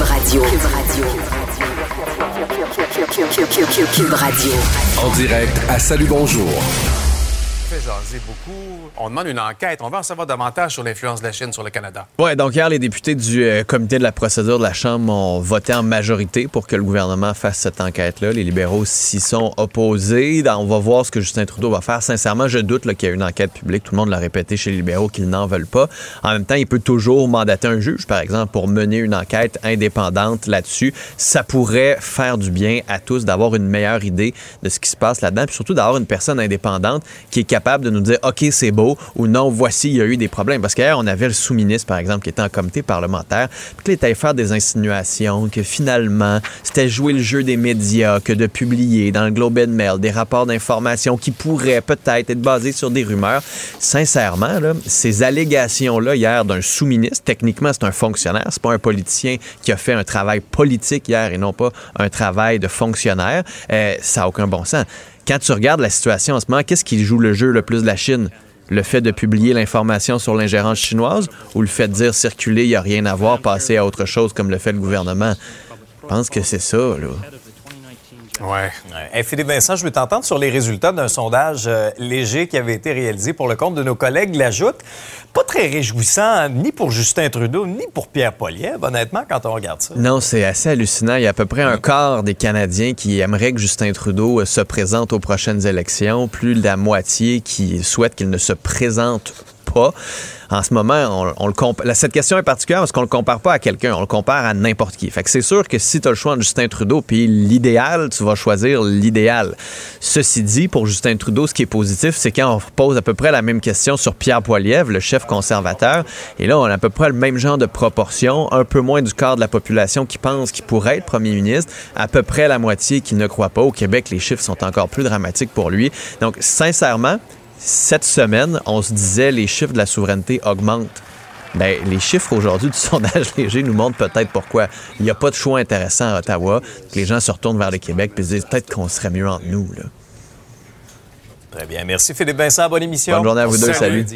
Cube Radio. Cube Radio. Cube Radio. En direct à Salut Bonjour fait jaser beaucoup. On demande une enquête. On va en savoir davantage sur l'influence de la Chine sur le Canada. Oui, donc hier, les députés du euh, comité de la procédure de la Chambre ont voté en majorité pour que le gouvernement fasse cette enquête-là. Les libéraux s'y sont opposés. On va voir ce que Justin Trudeau va faire. Sincèrement, je doute qu'il y ait une enquête publique. Tout le monde l'a répété chez les libéraux qu'ils n'en veulent pas. En même temps, il peut toujours mandater un juge, par exemple, pour mener une enquête indépendante là-dessus. Ça pourrait faire du bien à tous d'avoir une meilleure idée de ce qui se passe là-dedans, puis surtout d'avoir une personne indépendante qui est capable de nous dire OK, c'est beau ou non, voici, il y a eu des problèmes. Parce qu'hier, on avait le sous-ministre, par exemple, qui était en comité parlementaire, puis qu'il était faire des insinuations que finalement, c'était jouer le jeu des médias que de publier dans le Globe and Mail des rapports d'information qui pourraient peut-être être basés sur des rumeurs. Sincèrement, ces allégations-là hier d'un sous-ministre, techniquement, c'est un fonctionnaire, c'est pas un politicien qui a fait un travail politique hier et non pas un travail de fonctionnaire. Euh, ça n'a aucun bon sens quand tu regardes la situation en ce moment, qu'est-ce qui joue le jeu le plus de la Chine? Le fait de publier l'information sur l'ingérence chinoise ou le fait de dire circuler, il n'y a rien à voir, passer à autre chose comme le fait le gouvernement? Je pense que c'est ça, là. Ouais. ouais. Philippe Vincent, je veux t'entendre sur les résultats d'un sondage euh, léger qui avait été réalisé pour le compte de nos collègues L'ajoute. Pas très réjouissant, ni pour Justin Trudeau, ni pour Pierre Poilievre, honnêtement, quand on regarde ça. Non, c'est assez hallucinant. Il y a à peu près un quart des Canadiens qui aimeraient que Justin Trudeau euh, se présente aux prochaines élections, plus de la moitié qui souhaitent qu'il ne se présente pas en ce moment, on, le cette question est particulière parce qu'on le compare pas à quelqu'un, on le compare à n'importe qui. Fait que c'est sûr que si tu as le choix de Justin Trudeau puis l'idéal, tu vas choisir l'idéal. Ceci dit, pour Justin Trudeau, ce qui est positif, c'est quand on pose à peu près la même question sur Pierre Poilievre, le chef conservateur, et là, on a à peu près le même genre de proportion, un peu moins du quart de la population qui pense qu'il pourrait être premier ministre, à peu près la moitié qui ne croit pas. Au Québec, les chiffres sont encore plus dramatiques pour lui. Donc, sincèrement, cette semaine, on se disait les chiffres de la souveraineté augmentent. Bien, les chiffres aujourd'hui du sondage léger nous montrent peut-être pourquoi. Il n'y a pas de choix intéressant à Ottawa. Que les gens se retournent vers le Québec et se disent peut-être qu'on serait mieux entre nous. Là. Très bien. Merci Philippe Vincent. Bonne émission. Bonne journée à vous deux. salut.